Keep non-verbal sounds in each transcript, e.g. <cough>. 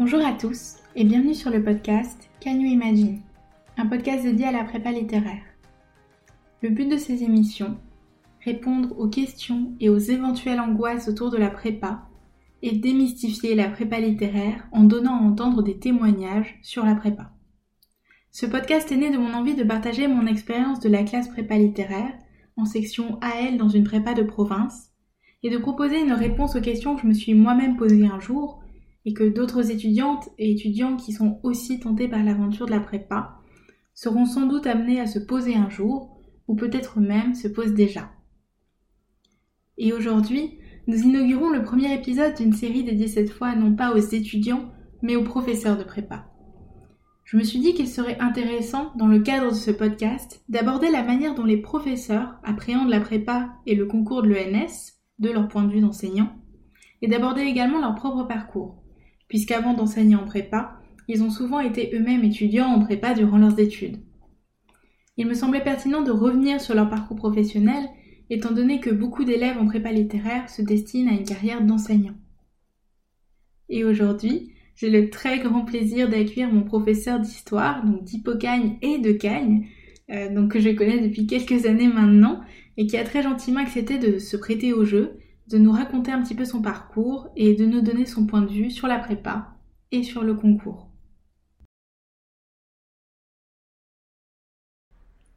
Bonjour à tous et bienvenue sur le podcast Can You Imagine, un podcast dédié à la prépa littéraire. Le but de ces émissions, répondre aux questions et aux éventuelles angoisses autour de la prépa et démystifier la prépa littéraire en donnant à entendre des témoignages sur la prépa. Ce podcast est né de mon envie de partager mon expérience de la classe prépa littéraire en section AL dans une prépa de province et de proposer une réponse aux questions que je me suis moi-même posées un jour et que d'autres étudiantes et étudiants qui sont aussi tentés par l'aventure de la prépa seront sans doute amenés à se poser un jour ou peut-être même se posent déjà. Et aujourd'hui, nous inaugurons le premier épisode d'une série dédiée cette fois non pas aux étudiants, mais aux professeurs de prépa. Je me suis dit qu'il serait intéressant, dans le cadre de ce podcast, d'aborder la manière dont les professeurs appréhendent la prépa et le concours de l'ENS, de leur point de vue d'enseignant, et d'aborder également leur propre parcours, puisqu'avant d'enseigner en prépa, ils ont souvent été eux-mêmes étudiants en prépa durant leurs études. Il me semblait pertinent de revenir sur leur parcours professionnel étant donné que beaucoup d'élèves en prépa littéraire se destinent à une carrière d'enseignant. Et aujourd'hui, j'ai le très grand plaisir d'accueillir mon professeur d'histoire, donc d'Hippocagne et de Cagne, euh, que je connais depuis quelques années maintenant, et qui a très gentiment accepté de se prêter au jeu, de nous raconter un petit peu son parcours et de nous donner son point de vue sur la prépa et sur le concours.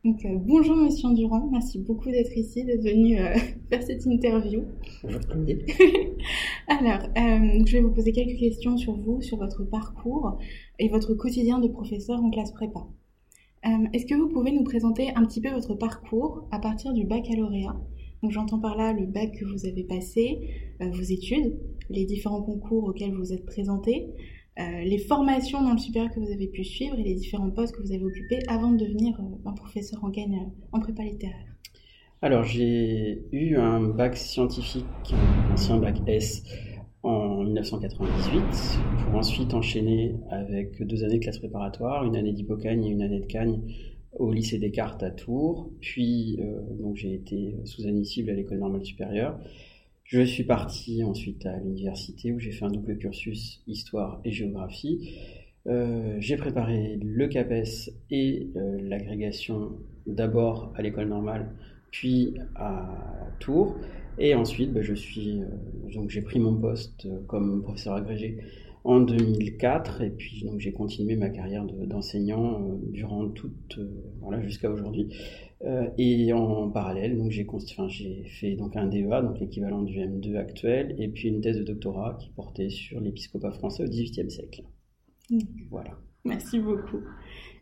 Donc, euh, bonjour Monsieur Durand, merci beaucoup d'être ici, d'être venu euh, <laughs> faire cette interview. Bonjour <laughs> Alors, euh, je vais vous poser quelques questions sur vous, sur votre parcours et votre quotidien de professeur en classe prépa. Est-ce que vous pouvez nous présenter un petit peu votre parcours à partir du baccalauréat Donc j'entends par là le bac que vous avez passé, vos études, les différents concours auxquels vous êtes présenté, euh, les formations dans le supérieur que vous avez pu suivre et les différents postes que vous avez occupés avant de devenir euh, un professeur en gagne euh, en prépa littéraire. Alors j'ai eu un bac scientifique, un ancien bac S en 1998 pour ensuite enchaîner avec deux années de classe préparatoire, une année d'hypocagne et une année de cagne au lycée Descartes à Tours. Puis donc j'ai été sous-admissible à l'école normale supérieure. Je suis parti ensuite à l'université où j'ai fait un double cursus histoire et géographie. Euh, j'ai préparé le CAPES et euh, l'agrégation d'abord à l'école normale, puis à Tours. Et ensuite, bah, je suis, euh, j'ai pris mon poste comme professeur agrégé en 2004 et puis donc j'ai continué ma carrière d'enseignant durant toute, voilà, jusqu'à aujourd'hui. Euh, et en parallèle, donc j'ai enfin, fait donc un DEA, donc l'équivalent du M2 actuel, et puis une thèse de doctorat qui portait sur l'épiscopat français au XVIIIe siècle. Mm. Voilà. Merci beaucoup.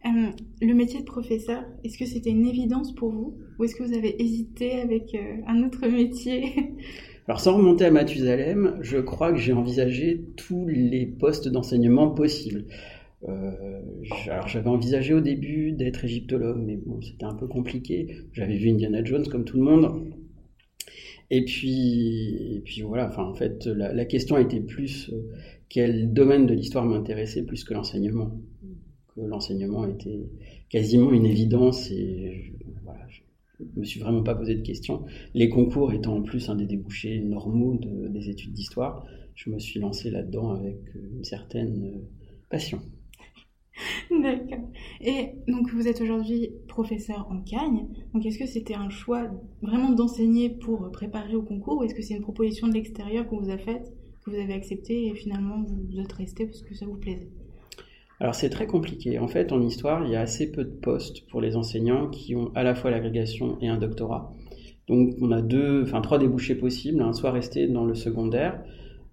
Euh, le métier de professeur, est-ce que c'était une évidence pour vous? Ou est-ce que vous avez hésité avec euh, un autre métier? <laughs> Alors sans remonter à Mathusalem, je crois que j'ai envisagé tous les postes d'enseignement possibles. Euh, alors j'avais envisagé au début d'être égyptologue, mais bon, c'était un peu compliqué. J'avais vu Indiana Jones comme tout le monde. Et puis, puis voilà, enfin, en fait, la, question était plus euh, quel domaine de l'histoire m'intéressait plus que l'enseignement. Que l'enseignement était quasiment une évidence et voilà, me suis vraiment pas posé de questions. Les concours étant en plus un des débouchés normaux des études d'histoire, je me suis lancé là-dedans avec une certaine euh, passion. <laughs> D'accord. Et donc vous êtes aujourd'hui professeur en Cagne. Donc est-ce que c'était un choix vraiment d'enseigner pour préparer au concours ou est-ce que c'est une proposition de l'extérieur qu'on vous a faite, que vous avez acceptée et finalement vous êtes resté parce que ça vous plaisait? Alors c'est très compliqué. En fait, en histoire, il y a assez peu de postes pour les enseignants qui ont à la fois l'agrégation et un doctorat. Donc on a deux, enfin trois débouchés possibles. Soit rester dans le secondaire,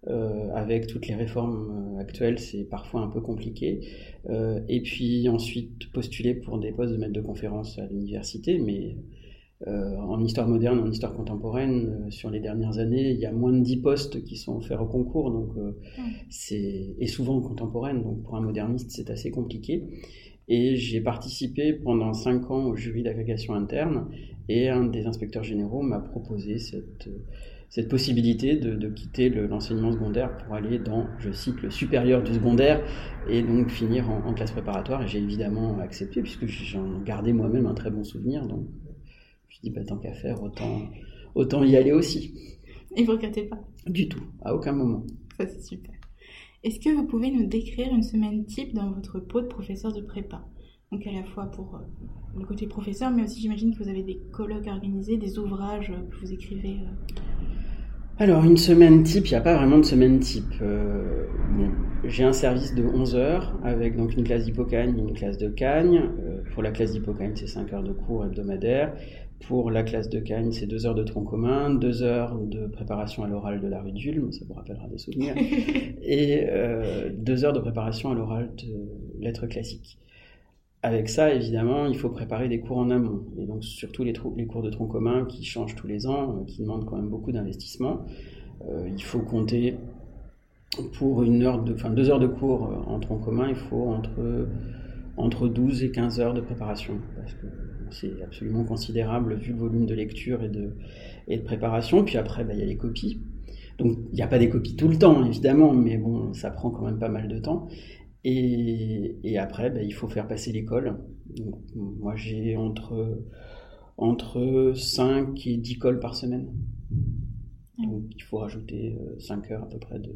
euh, avec toutes les réformes euh, actuelles, c'est parfois un peu compliqué. Euh, et puis ensuite postuler pour des postes de maître de conférence à l'université, mais en histoire moderne, en histoire contemporaine, sur les dernières années, il y a moins de 10 postes qui sont offerts au concours, donc c'est et souvent contemporaine, donc pour un moderniste c'est assez compliqué. Et j'ai participé pendant 5 ans au jury d'agrégation interne, et un des inspecteurs généraux m'a proposé cette cette possibilité de, quitter l'enseignement secondaire pour aller dans, je cite, le supérieur du secondaire et donc finir en, classe préparatoire. Et j'ai évidemment accepté puisque j'en gardais moi-même un très bon souvenir. Donc je dit, bah, tant qu'à faire, autant, autant y aller aussi. Et vous regrettez pas? Du tout, à aucun moment. Ça c'est super. Est-ce que vous pouvez nous décrire une semaine type dans votre pot de professeur de prépa? Donc à la fois pour euh, le côté professeur, mais aussi j'imagine que vous avez des colloques organisés, des ouvrages que vous écrivez. Euh. Alors une semaine type, il n'y a pas vraiment de semaine type. Euh, j'ai un service de 11 heures avec donc une classe d'hypocagne et une classe de cagne. pour la classe d'hypocagne, c'est 5 heures de cours hebdomadaires. Pour la classe de Cagne, c'est deux heures de tronc commun, deux heures de préparation à l'oral de la rue d'Ulm, ça vous rappellera des souvenirs, <laughs> et euh, deux heures de préparation à l'oral de lettres classiques. Avec ça, évidemment, il faut préparer des cours en amont, et donc surtout les, les cours de tronc commun qui changent tous les ans, euh, qui demandent quand même beaucoup d'investissement. Euh, il faut compter pour une heure de, enfin, deux heures de cours en tronc commun, il faut entre, entre 12 et 15 heures de préparation, parce que c'est absolument considérable vu le volume de lecture et de, et de préparation. Puis après, bah, il y a les copies. Donc il n'y a pas des copies tout le temps, évidemment, mais bon, ça prend quand même pas mal de temps. Et, après, bah, il faut faire passer l'école. Moi, j'ai entre, entre 5 et 10 cols par semaine. Donc il faut rajouter 5 euh, heures à peu près de,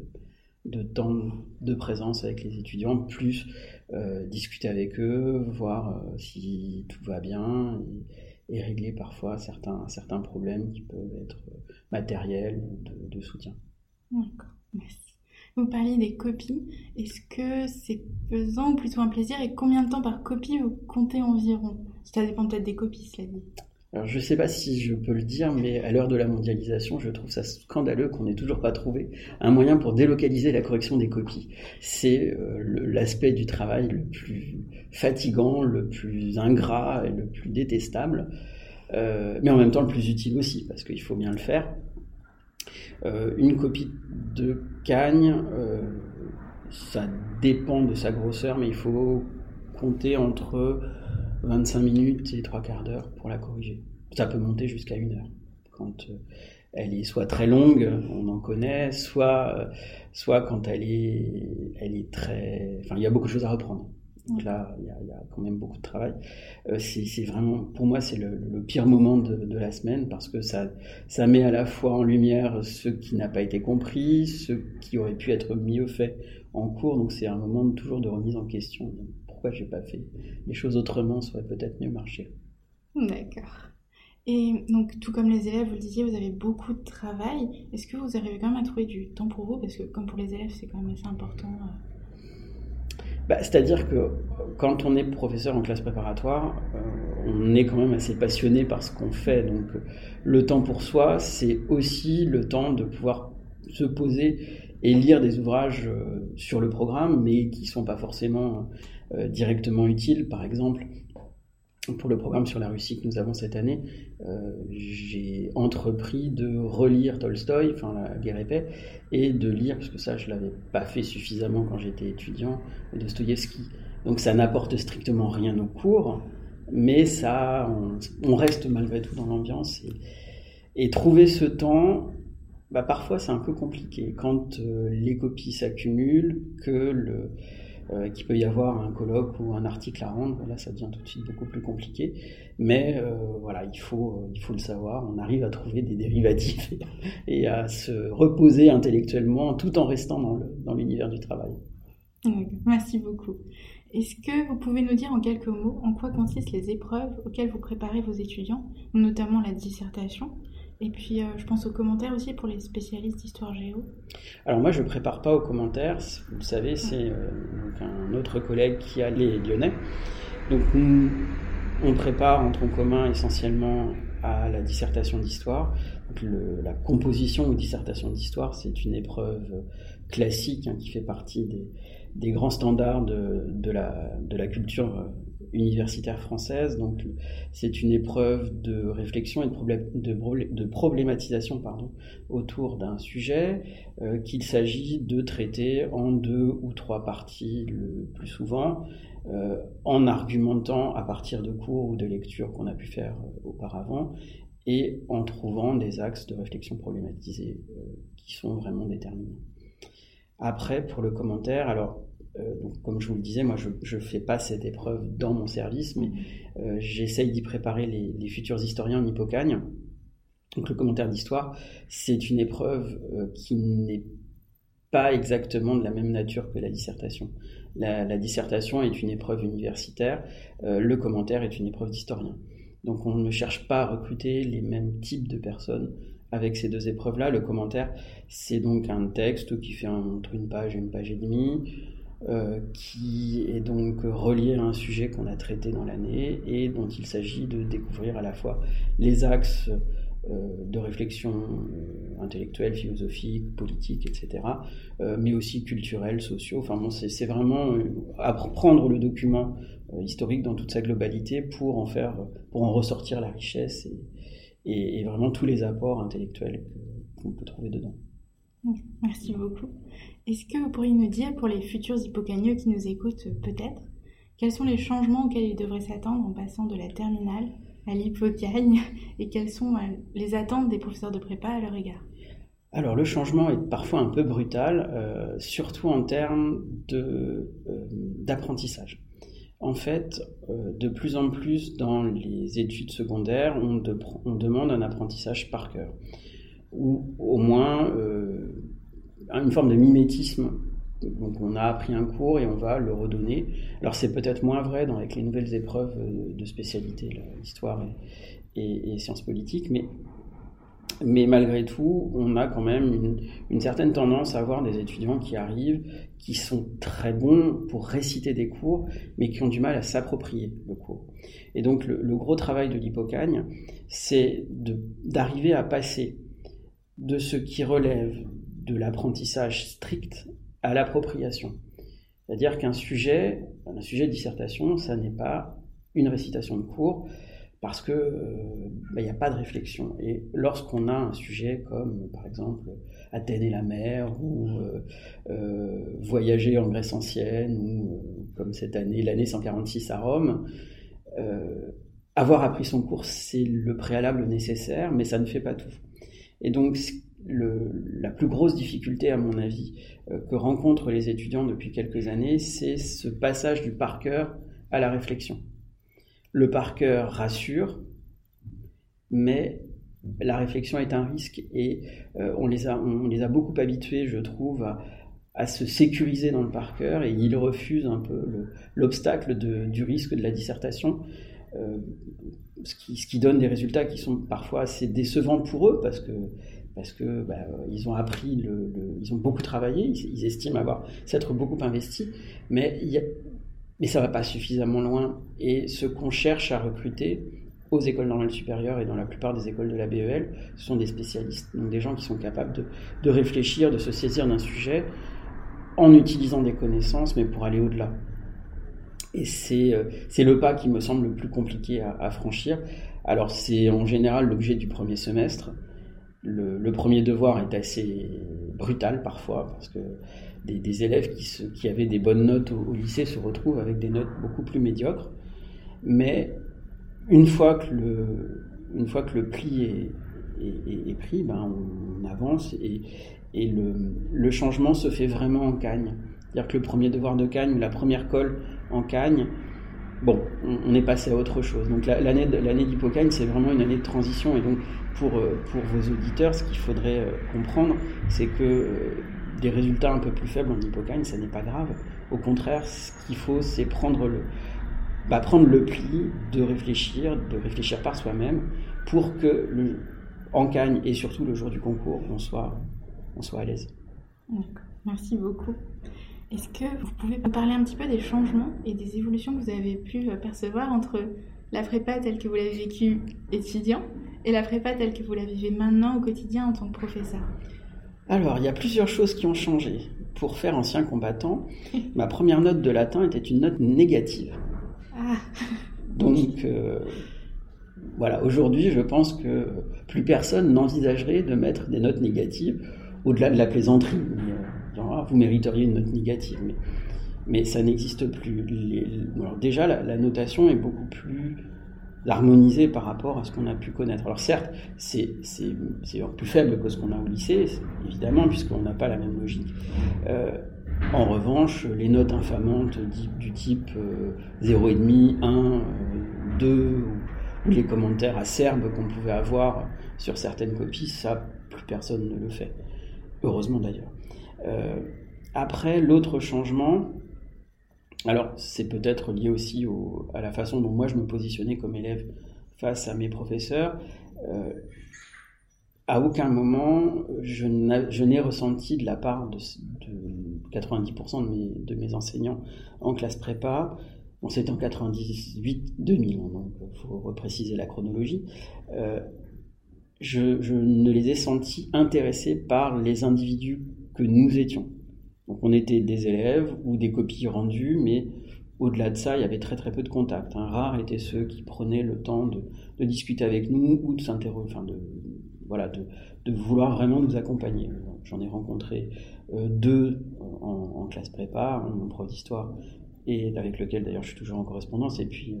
de temps de présence avec les étudiants, plus euh, discuter avec eux, voir euh, si tout va bien et, régler parfois certains, certains problèmes qui peuvent être matériels ou de, soutien. D'accord, merci. Vous parliez des copies. Est-ce que c'est pesant ou plutôt un plaisir et combien de temps par copie vous comptez environ? Ça dépend peut-être des copies, cela dit. Alors je ne sais pas si je peux le dire, mais à l'heure de la mondialisation, je trouve ça scandaleux qu'on n'ait toujours pas trouvé un moyen pour délocaliser la correction des copies. C'est euh, l'aspect du travail le plus fatigant, le plus ingrat et le plus détestable, euh, mais en même temps le plus utile aussi, parce qu'il faut bien le faire. Euh, une copie de Cagne, ça dépend de sa grosseur, mais il faut compter entre 25 minutes et trois quarts d'heure pour la corriger. Ça peut monter jusqu'à une heure. Quand euh, elle est soit très longue, on en connaît, soit, euh, soit quand elle est, elle est très... Enfin, il y a beaucoup de choses à reprendre. Donc là, il y, a, quand même beaucoup de travail. Euh, c'est vraiment, pour moi, c'est le, pire moment de, de, la semaine parce que ça, ça met à la fois en lumière ce qui n'a pas été compris, ce qui aurait pu être mieux fait en cours. Donc c'est un moment toujours de remise en question pourquoi j'ai pas fait les choses autrement, ça aurait peut-être mieux marché. D'accord. Et donc, tout comme les élèves, vous le disiez, vous avez beaucoup de travail. Est-ce que vous arrivez quand même à trouver du temps pour vous? Parce que, comme pour les élèves, c'est quand même assez important. Euh. Bah, C'est-à-dire que quand on est professeur en classe préparatoire, euh, on est quand même assez passionné par ce qu'on fait. Donc, le temps pour soi, c'est aussi le temps de pouvoir se poser et lire des ouvrages euh, sur le programme, mais qui ne sont pas forcément directement utiles. Par exemple, pour le programme sur la Russie que nous avons cette année, euh, j'ai entrepris de relire Tolstoï, enfin la guerre et paix, et de lire, parce que ça je l'avais pas fait suffisamment quand j'étais étudiant, Dostoïevski. Donc ça n'apporte strictement rien au cours, mais ça, on, reste malgré tout dans l'ambiance. Et, trouver ce temps, bah parfois c'est un peu compliqué quand euh, les copies s'accumulent, que le euh, qu'il peut y avoir un colloque ou un article à rendre. Là, ça devient tout de suite beaucoup plus compliqué. Mais euh, voilà, il faut, il faut le savoir. On arrive à trouver des dérivatifs <laughs> et à se reposer intellectuellement tout en restant dans l'univers du travail. Merci beaucoup. Est-ce que vous pouvez nous dire en quelques mots en quoi consistent les épreuves auxquelles vous préparez vos étudiants, notamment la dissertation? Et puis, euh, je pense aux commentaires aussi pour les spécialistes d'histoire géo. Alors moi, je ne prépare pas aux commentaires. Vous le savez, c'est euh, un autre collègue qui a les lyonnais. Donc nous, on prépare en tronc commun essentiellement à la dissertation d'histoire. La composition ou dissertation d'histoire, c'est une épreuve classique hein, qui fait partie des, des grands standards de, de, la, de la culture euh, universitaire française. Donc, c'est une épreuve de réflexion et de, problématisation autour d'un sujet euh, qu'il s'agit de traiter en deux ou trois parties le plus souvent, euh, en argumentant à partir de cours ou de lectures qu'on a pu faire euh, auparavant et en trouvant des axes de réflexion problématisés qui sont vraiment déterminants. Après, pour le commentaire, alors euh, donc, comme je vous le disais, moi, je ne fais pas cette épreuve dans mon service, mais euh, j'essaye d'y préparer les, futurs historiens en hippocagne. Donc, le commentaire d'histoire, c'est une épreuve euh, qui n'est pas exactement de la même nature que la dissertation. La, dissertation est une épreuve universitaire, le commentaire est une épreuve d'historien. Donc on ne cherche pas à recruter les mêmes types de personnes avec ces deux épreuves-là. Le commentaire, c'est donc un texte qui fait entre une page et une page et demie, euh, qui est donc relié à un sujet qu'on a traité dans l'année et dont il s'agit de découvrir à la fois les axes euh, de réflexion euh, intellectuelle, philosophique, politique, etc., mais aussi culturels, sociaux. Enfin c'est vraiment apprendre le document historique dans toute sa globalité pour en faire, pour en ressortir la richesse et, et vraiment tous les apports intellectuels qu'on peut trouver dedans. Merci beaucoup. Est-ce que vous pourriez nous dire, pour les futurs hippocagneux qui nous écoutent peut-être, quels sont les changements auxquels ils devraient s'attendre en passant de la terminale à l'hippocagne <laughs> et quelles sont euh, les attentes des professeurs de prépa à leur égard? Alors le changement est parfois un peu brutal, euh, surtout en termes euh, d'apprentissage. en fait, de plus en plus dans les études secondaires, on, on demande un apprentissage par cœur, ou au moins une forme de mimétisme. Donc on a appris un cours et on va le redonner. Alors c'est peut-être moins vrai dans, avec les nouvelles épreuves euh, de spécialité, l'histoire et, sciences politiques, mais, mais malgré tout, on a quand même une, certaine tendance à avoir des étudiants qui arrivent, qui sont très bons pour réciter des cours, mais qui ont du mal à s'approprier le cours. Et donc le, le gros travail de l'hypocagne, c'est d'arriver à passer de ce qui relève de l'apprentissage strict à l'appropriation. C'est-à-dire qu'un sujet, un sujet de dissertation, ça n'est pas une récitation de cours, parce que euh, bah, il n'y a pas de réflexion. Et lorsqu'on a un sujet comme, par exemple, Athènes et la mer, ou euh, euh, voyager en Grèce ancienne, ou comme cette année, l'année 146 à Rome, avoir appris son cours, c'est le préalable nécessaire, mais ça ne fait pas tout. Et donc, la plus grosse difficulté, à mon avis, euh, que rencontrent les étudiants depuis quelques années, c'est ce passage du par cœur à la réflexion. Le par cœur rassure, mais la réflexion est un risque et euh, on, les a, les a, beaucoup habitués, je trouve, à, se sécuriser dans le par cœur et ils refusent un peu l'obstacle du risque de la dissertation. Euh, ce, qui, donne des résultats qui sont parfois assez décevants pour eux parce que parce que bah, ils ont appris, ils ont beaucoup travaillé, ils, estiment avoir s'être beaucoup investi, mais, ça va pas suffisamment loin. Et ce qu'on cherche à recruter aux écoles normales supérieures et dans la plupart des écoles de la BEL, ce sont des spécialistes, donc des gens qui sont capables de, réfléchir, de se saisir d'un sujet en utilisant des connaissances, mais pour aller au-delà. Et c'est euh, le pas qui me semble le plus compliqué à franchir. Alors c'est en général l'objet du premier semestre le, premier devoir est assez brutal parfois, parce que des, élèves qui, avaient des bonnes notes au, lycée se retrouvent avec des notes beaucoup plus médiocres. Mais une fois que le, une fois que le pli est, pris, ben on, avance et, le, changement se fait vraiment en cagne. C'est-à-dire que le premier devoir de cagne la première colle en cagne, bon, on, est passé à autre chose. Donc l'année d'Hippocagne, c'est vraiment une année de transition. Et donc pour, euh, pour vos auditeurs, ce qu'il faudrait euh, comprendre, c'est que euh, des résultats un peu plus faibles en Hippocagne, ça n'est pas grave. Au contraire, ce qu'il faut, c'est prendre le, bah, pli de réfléchir, de réfléchir par soi-même, pour que en Cagne et surtout le jour du concours, on soit, on soit à l'aise. Merci beaucoup. Est-ce que vous pouvez me parler un petit peu des changements et des évolutions que vous avez pu percevoir entre la prépa telle que vous l'avez vécue étudiant et la prépa telle que vous la vivez maintenant au quotidien en tant que professeur? Alors, il y a plusieurs choses qui ont changé. Pour faire ancien combattant, <laughs> ma première note de latin était une note négative. Ah. Donc, euh, voilà, aujourd'hui, je pense que plus personne n'envisagerait de mettre des notes négatives au-delà de la plaisanterie. Euh, ah, vous mériteriez une note négative, mais, mais ça n'existe plus. déjà, la, notation est beaucoup plus l'harmoniser par rapport à ce qu'on a pu connaître. Alors certes, c'est plus faible que ce qu'on a au lycée, évidemment, puisqu'on n'a pas la même logique. Euh, en revanche, les notes infamantes du type 0,5, 1, 2, ou les commentaires acerbes qu'on pouvait avoir sur certaines copies, ça, plus personne ne le fait. Heureusement d'ailleurs. après, l'autre changement, alors c'est peut-être lié aussi à la façon dont moi je me positionnais comme élève face à mes professeurs. à aucun moment, je n'ai ressenti de la part de, 90% de mes, enseignants en classe prépa Bon, c'était en 98-2000, hein, donc il faut repréciser la chronologie. Euh, je, ne les ai sentis intéressés par les individus que nous étions. Donc on était des élèves ou des copies rendues, mais au-delà de ça, il y avait très très peu de contacts. Hein. Rares étaient ceux qui prenaient le temps de, discuter avec nous ou de s'interroger, enfin de, voilà, de, vouloir vraiment nous accompagner. J'en ai rencontré euh, deux en, classe prépa, mon prof d'histoire et avec lequel d'ailleurs je suis toujours en correspondance, et puis euh,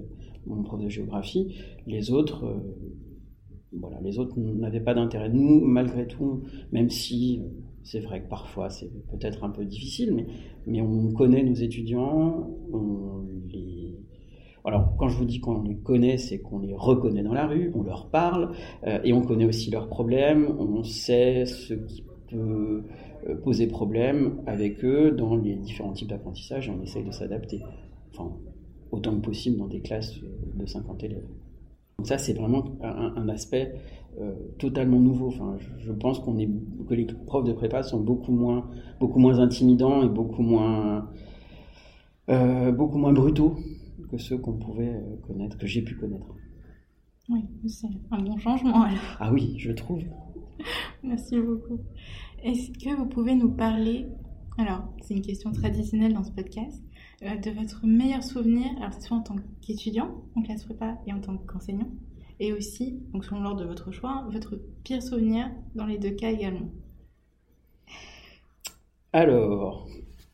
mon prof de géographie. Les autres, euh, voilà, les autres n'avaient pas d'intérêt. Nous, malgré tout, même si c'est vrai que parfois c'est peut-être un peu difficile, mais, on connaît nos étudiants. Alors, quand je vous dis qu'on les connaît, c'est qu'on les reconnaît dans la rue, on leur parle, et on connaît aussi leurs problèmes, on sait ce qui peut euh, poser problème avec eux dans les différents types d'apprentissage et on essaye de s'adapter. Enfin, autant que possible dans des classes de 50 élèves. Donc ça, c'est vraiment un, aspect euh, totalement nouveau. Enfin, je, pense qu'on est, que les profs de prépa sont beaucoup moins, beaucoup moins intimidants et beaucoup moins, euh, beaucoup moins brutaux que ceux qu'on pouvait connaître, que j'ai pu connaître. Oui, c'est un bon changement alors. Ah oui, je trouve. Merci beaucoup. Est-ce que vous pouvez nous parler, alors c'est une question traditionnelle dans ce podcast, euh, de votre meilleur souvenir, alors cette fois en tant qu'étudiant en classe prépa et en tant qu'enseignant, et aussi, donc selon l'ordre de votre choix, votre pire souvenir dans les deux cas également Alors,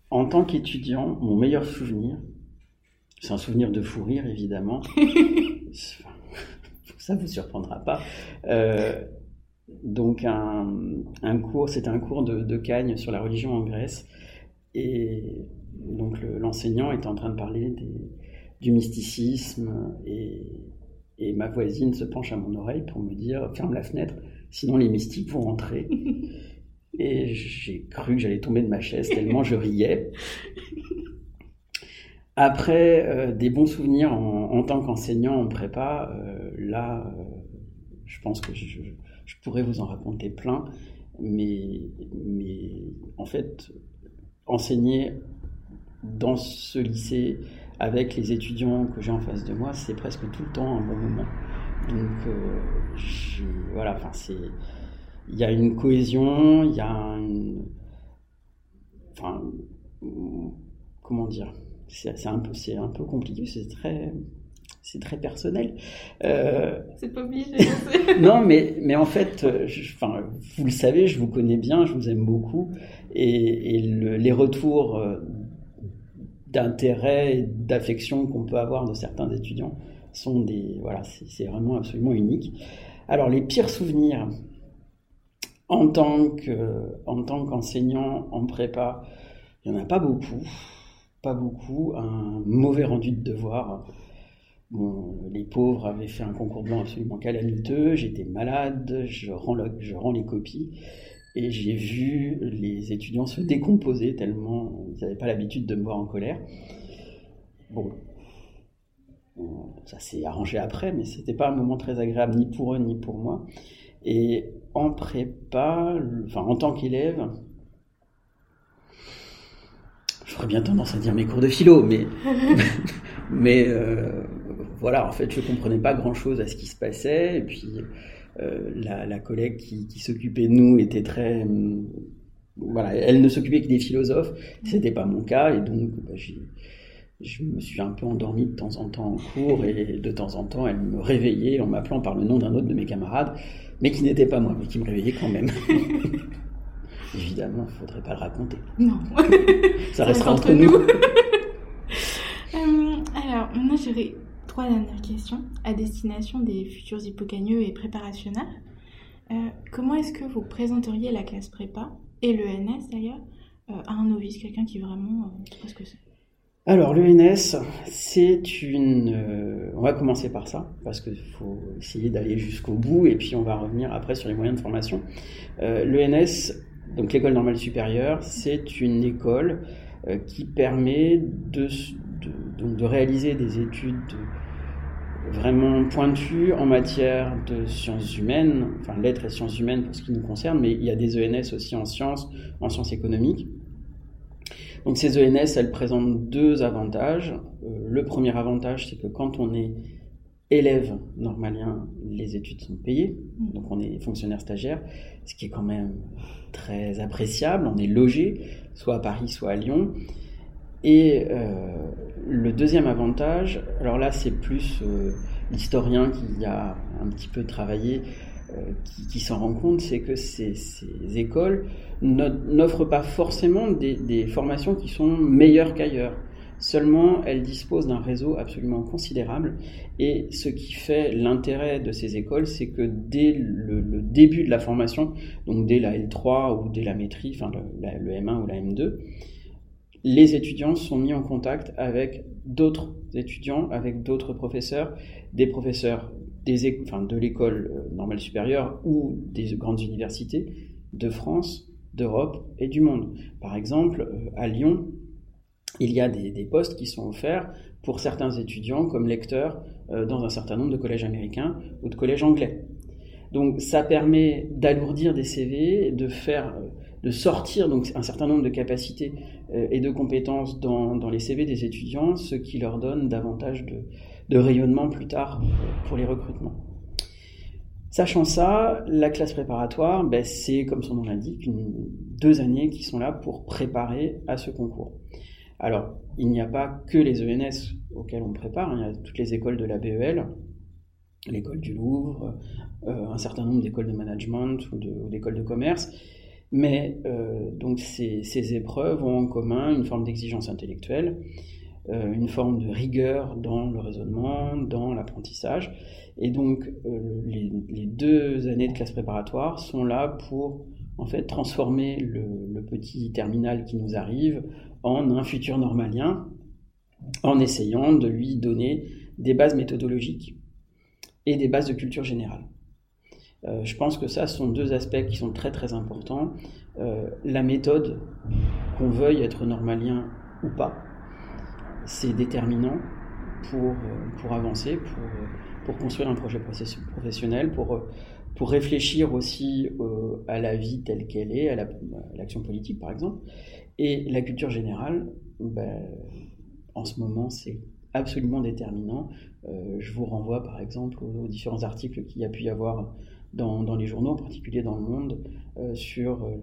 en tant qu'étudiant, mon meilleur souvenir, c'est un souvenir de fou rire évidemment, <laughs> ça vous surprendra pas. Euh, donc un, cours, c'était un cours de, de, Cagne sur la religion en Grèce. Et donc l'enseignant était en train de parler du mysticisme et, ma voisine se penche à mon oreille pour me dire ferme la fenêtre, sinon les mystiques vont rentrer. <laughs> Et j'ai cru que j'allais tomber de ma chaise tellement je riais. Après euh, des bons souvenirs en, tant qu'enseignant en prépa, euh, là, euh, je pense que je, je pourrais vous en raconter plein, mais, mais en fait, enseigner dans ce lycée avec les étudiants que j'ai en face de moi, c'est presque tout le temps un bon moment. Donc euh, voilà, enfin c'est, il y a une cohésion, il y a une, enfin comment dire, c'est un peu, c'est un peu compliqué, c'est très c'est très personnel. Euh, c'est pas obligé. <laughs> non, mais, mais en fait, euh, enfin, vous le savez, je vous connais bien, je vous aime beaucoup, et, les retours d'intérêt, d'affection qu'on peut avoir de certains étudiants sont des, voilà, c'est vraiment absolument unique. Alors les pires souvenirs en tant que, en tant qu'enseignant en prépa, il y en a pas beaucoup, pas beaucoup. Un mauvais rendu de devoir. Les pauvres avaient fait un concours blanc absolument calamiteux, j'étais malade, je rends les copies, et j'ai vu les étudiants se décomposer tellement ils n'avaient pas l'habitude de me voir en colère. Bon, ça s'est arrangé après, mais c'était pas un moment très agréable ni pour eux ni pour moi. Et en prépa, enfin en tant qu'élève, j'aurais bien tendance à dire mes cours de philo, mais, <laughs> mais euh, voilà, en fait, je comprenais pas grand-chose à ce qui se passait. Et puis, euh, la, collègue qui, s'occupait de nous était très... Hum, voilà, elle ne s'occupait que des philosophes. C'était pas mon cas. Et donc, bah, je me suis un peu endormi de temps en temps en cours. Et de temps en temps, elle me réveillait en m'appelant par le nom d'un autre de mes camarades, mais qui n'était pas moi, mais qui me réveillait quand même. <laughs> Évidemment, il ne faudrait pas le raconter. Non. Ça, restera entre, nous. <laughs> Euh, alors, moi, j'aurais trois dernières questions à destination des futurs hippocagneux et préparationnaires. Euh, comment est-ce que vous présenteriez la classe prépa et l'ENS d'ailleurs euh, à un novice, quelqu'un qui vraiment euh, sait ce que c'est? Alors l'ENS, c'est une... on va commencer par ça, parce qu'il faut essayer d'aller jusqu'au bout, et puis on va revenir après sur les moyens de formation. L'ENS, Donc l'école normale supérieure, c'est une école qui permet de, de, de, réaliser des études vraiment pointues en matière de sciences humaines, enfin lettres et sciences humaines pour ce qui nous concerne, mais il y a des ENS aussi en sciences, en sciences économiques. Donc ces ENS, elles présentent deux avantages. Euh, le premier avantage, c'est que quand on est élève normalien, les études sont payées, donc on est fonctionnaire stagiaire, ce qui est quand même très appréciable. On est logé, soit à Paris, soit à Lyon. Et euh, le deuxième avantage, alors là c'est plus euh, l'historien qui a un petit peu travaillé, euh, qui, s'en rend compte, c'est que ces, écoles n'offrent pas forcément des, formations qui sont meilleures qu'ailleurs. Seulement, elles disposent d'un réseau absolument considérable. Et ce qui fait l'intérêt de ces écoles, c'est que dès le, début de la formation, donc dès la L3 ou dès la maîtrise, enfin le, le M1 ou la M2, les étudiants sont mis en contact avec d'autres étudiants, avec d'autres professeurs, des professeurs de l'école euh, normale supérieure ou des grandes universités de France, d'Europe et du monde. Par exemple, euh, à Lyon, il y a des, postes qui sont offerts pour certains étudiants comme lecteurs euh, dans un certain nombre de collèges américains ou de collèges anglais. Donc ça permet d'alourdir des CV, de faire de sortir un certain nombre de capacités euh, et de compétences dans, les CV des étudiants, ce qui leur donne davantage de, de rayonnement plus tard pour les recrutements. Sachant ça, la classe préparatoire, ben, c'est, comme son nom l'indique, deux années qui sont là pour préparer à ce concours. Alors, il n'y a pas que les ENS auxquels on prépare, hein, il y a toutes les écoles de la BEL, l'école du Louvre, euh, un certain nombre d'écoles de management ou d'écoles de, commerce, mais euh, donc ces, épreuves ont en commun une forme d'exigence intellectuelle, euh, une forme de rigueur dans le raisonnement, dans l'apprentissage. Et donc les, deux années de classe préparatoire sont là pour en fait transformer le, petit terminal qui nous arrive en un futur normalien, en essayant de lui donner des bases méthodologiques et des bases de culture générale. Euh, je pense que ça sont deux aspects qui sont très très importants. Euh, la méthode, qu'on veuille être normalien ou pas, c'est déterminant pour, euh, pour avancer, pour, pour construire un projet professionnel, pour, pour réfléchir aussi à la vie telle qu'elle est, à l'action politique par exemple. Et la culture générale, ben, en ce moment, c'est absolument déterminant. je vous renvoie par exemple aux, différents articles qu'il y a pu y avoir dans, les journaux, en particulier dans le monde, euh, sur euh,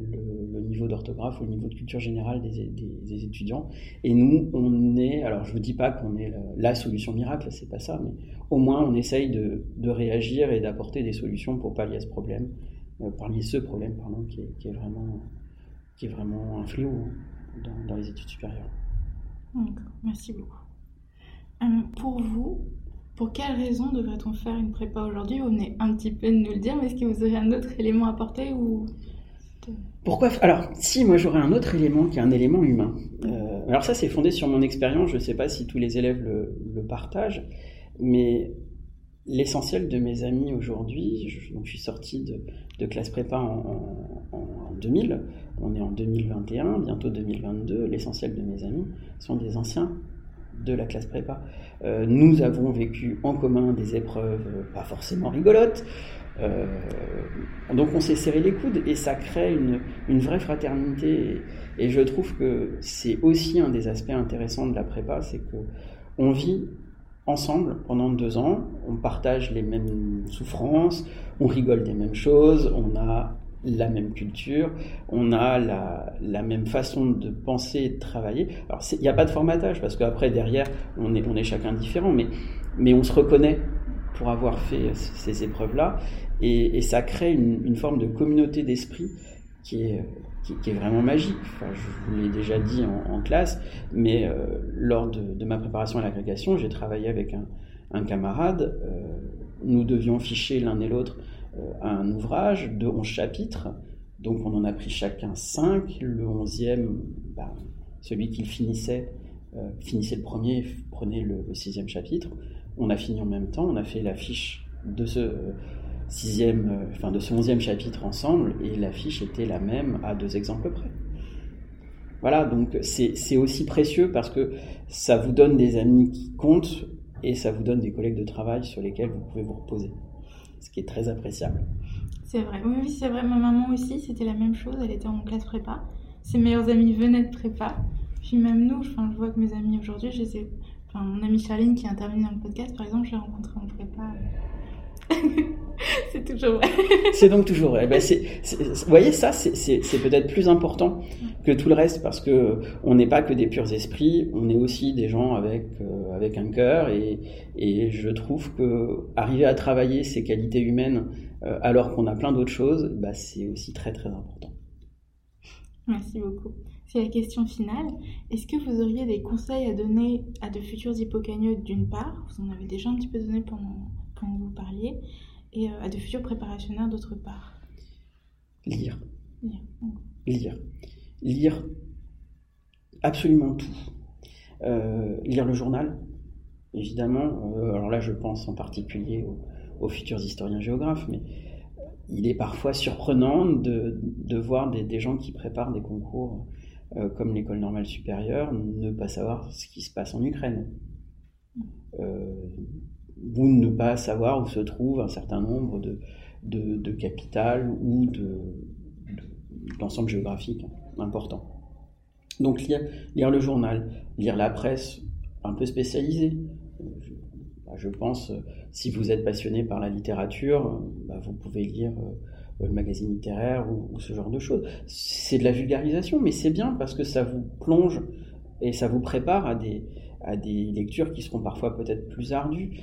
le, niveau d'orthographe ou le niveau de culture générale des, étudiants. Et nous, on est, alors je ne dis pas qu'on est la, solution miracle, c'est pas ça, mais au moins on essaye de, réagir et d'apporter des solutions pour pallier ce problème, euh, ce problème, pardon, qui est, vraiment, qui est vraiment un fléau hein, dans, les études supérieures. merci beaucoup. pour vous, pour quelles raisons devrait-on faire une prépa aujourd'hui? On est un petit peu de nous le dire, mais est-ce que vous aurez un autre élément à apporter ou pourquoi Alors, si, moi j'aurais un autre élément qui est un élément humain. Euh, alors ça, c'est fondé sur mon expérience. Je ne sais pas si tous les élèves le, partagent, mais l'essentiel de mes amis aujourd'hui, je, je, suis sorti de, classe prépa en, en, 2000, on est en 2021, bientôt 2022, l'essentiel de mes amis sont des anciens de la classe prépa. Euh, nous avons vécu en commun des épreuves pas forcément rigolotes. Euh, donc on s'est serré les coudes et ça crée une, vraie fraternité. Et, je trouve que c'est aussi un des aspects intéressants de la prépa, c'est que on vit ensemble pendant deux ans, on partage les mêmes souffrances, on rigole des mêmes choses, on a la même culture, on a la, même façon de penser et de travailler. Il n'y a pas de formatage, parce qu'après, derrière, on est, chacun différent, mais, on se reconnaît pour avoir fait ces épreuves-là, et, ça crée une, forme de communauté d'esprit qui est, vraiment magique. Je vous l'ai déjà dit en, classe, mais euh, lors de, ma préparation à l'agrégation, j'ai travaillé avec un, camarade, euh, nous devions ficher l'un et l'autre un ouvrage de 11 chapitres. Donc on en a pris chacun 5. Le 11e, ben, celui qui finissait, euh, finissait le premier, prenait le, sixième chapitre. On a fini en même temps, on a fait la fiche de ce, sixième, enfin de ce onzième chapitre ensemble, et l'affiche était la même à deux exemples près. Voilà, donc c'est aussi précieux parce que ça vous donne des amis qui comptent et ça vous donne des collègues de travail sur lesquels vous pouvez vous reposer, ce qui est très appréciable. C'est vrai, oui, c'est vrai. Ma maman aussi, c'était la même chose. Elle était en classe prépa. Ses meilleurs amis venaient de prépa. Puis même nous, enfin, je vois que mes amis aujourd'hui, je ai... Enfin, mon amie Charline qui intervenu dans le podcast, par exemple, je l'ai rencontrée en prépa. <laughs> c'est toujours vrai. <laughs> c'est donc toujours vrai. Ben vous voyez, ça, c'est peut-être plus important que tout le reste parce que on n'est pas que des purs esprits, on est aussi des gens avec, euh, avec un cœur et, et, je trouve que arriver à travailler ces qualités humaines euh, alors qu'on a plein d'autres choses, bah, c'est aussi très très important. Merci beaucoup. C'est la question finale. Est-ce que vous auriez des conseils à donner à de futurs hippocagneux d'une part? Vous en avez déjà un petit peu donné pendant, quand vous parliez. Et euh, à de futurs préparationnaires d'autre part Lire. Lire. Lire. Lire absolument tout. Euh, lire le journal, évidemment. alors là, je pense en particulier au, aux futurs historiens géographes, mais il est parfois surprenant de, de voir des, des, gens qui préparent des concours euh, comme l'école normale supérieure ne pas savoir ce qui se passe en Ukraine. Euh, ou ne pas savoir où se trouve un certain nombre de, de, de capitales ou d'ensembles géographiques importants. Donc lire, lire le journal, lire la presse un peu spécialisée. Bah, je pense, euh, si vous êtes passionné par la littérature, euh, bah, vous pouvez lire euh, le magazine littéraire ou, ce genre de choses. C'est de la vulgarisation, mais c'est bien parce que ça vous plonge et ça vous prépare à des, à des lectures qui seront parfois peut-être plus ardues.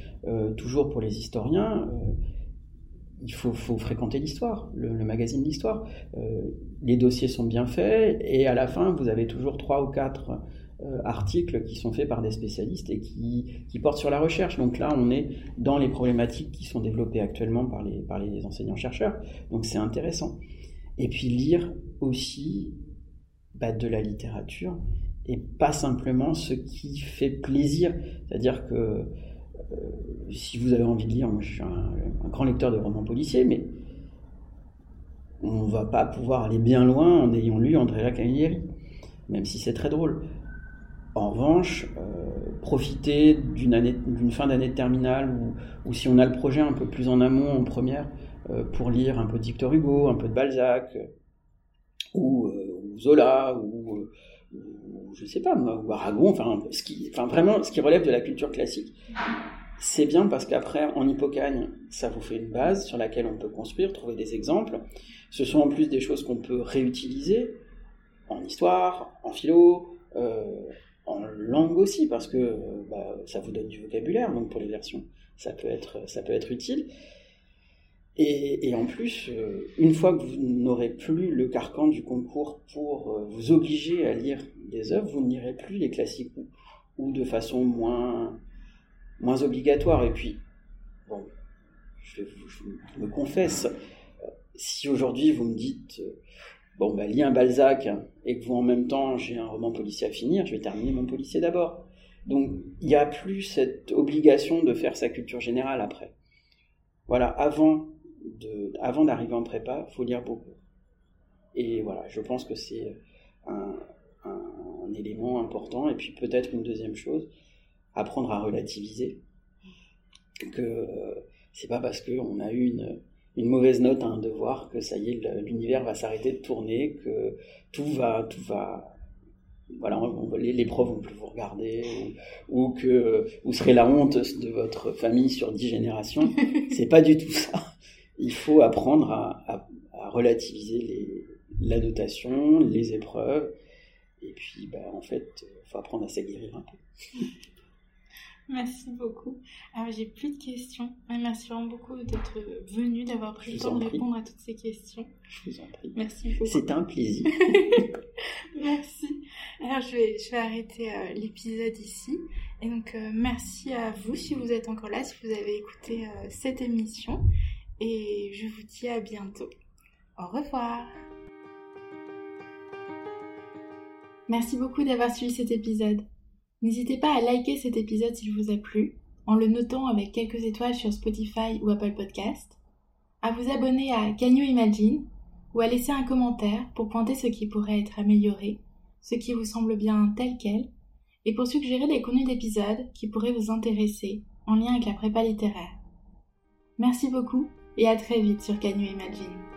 Toujours pour les historiens, il faut, fréquenter l'histoire, le, magazine d'histoire. les dossiers sont bien faits et à la fin, vous avez toujours trois ou quatre euh, articles qui sont faits par des spécialistes et qui, portent sur la recherche. Donc là, on est dans les problématiques qui sont développées actuellement par les, enseignants-chercheurs. Donc c'est intéressant. Et puis lire aussi bah, de la littérature et pas simplement ce qui fait plaisir. C'est-à-dire que euh, si vous avez envie de lire, moi je suis un, grand lecteur de romans policiers, mais on ne va pas pouvoir aller bien loin en ayant lu Andrea Camilleri, même si c'est très drôle. En revanche, euh, profiter d'une fin d'année de terminale ou, si on a le projet un peu plus en amont, en première, euh, pour lire un peu de Victor Hugo, un peu de Balzac, euh, ou, Zola, ou, je sais pas ou Aragon, ce qui, enfin vraiment ce qui relève de la culture classique. C'est bien parce qu'après, en hippocagne, ça vous fait une base sur laquelle on peut construire, trouver des exemples. Ce sont en plus des choses qu'on peut réutiliser en histoire, en philo, en langue aussi, parce que bah, ça vous donne du vocabulaire, donc pour les versions, ça peut être, ça peut être utile. Et, en plus, euh, une fois que vous n'aurez plus le carcan du concours pour euh, vous obliger à lire des œuvres, vous n'irez plus les classiques ou, de façon moins, moins obligatoire. Et puis, bon, je, me confesse, euh, si aujourd'hui vous me dites bon, bah, lis un Balzac et que vous en même temps j'ai un roman policier à finir, je vais terminer mon policier d'abord. Donc il n'y a plus cette obligation de faire sa culture générale après. Voilà, avant de, avant d'arriver en prépa, faut lire beaucoup. Et voilà, je pense que c'est un, élément important. Et puis peut-être une deuxième chose, apprendre à relativiser. Que c'est pas parce qu'on a eu une, une mauvaise note à un devoir, que ça y est, l'univers va s'arrêter de tourner, que tout va, tout va, voilà, les, les profs vont plus vous regarder, ou, que vous serez la honte de votre famille sur dix générations. <laughs> C'est pas du tout ça. Il faut apprendre à, à, à relativiser les, la notation, les épreuves, et puis, bah, en fait, il faut apprendre à s'aguerrir un peu. <laughs> Merci beaucoup. Alors, j'ai plus de questions. Merci vraiment beaucoup d'être venu, d'avoir pris le temps de répondre à toutes ces questions. Je vous en prie. Merci beaucoup. C'est un plaisir. <laughs> merci. Alors, je vais, je vais arrêter euh, l'épisode ici. Et donc, euh, merci à vous si vous êtes encore là, si vous avez écouté euh, cette émission. Et je vous dis à bientôt. Au revoir. Merci beaucoup d'avoir suivi cet épisode. N'hésitez pas à liker cet épisode s'il vous a plu, en le notant avec quelques étoiles sur Spotify ou Apple Podcast, à vous abonner à Canyon Imagine ou à laisser un commentaire pour pointer ce qui pourrait être amélioré, ce qui vous semble bien tel quel, et pour suggérer des contenus d'épisodes qui pourraient vous intéresser en lien avec la prépa littéraire. Merci beaucoup et à très vite sur Canyon Imagine.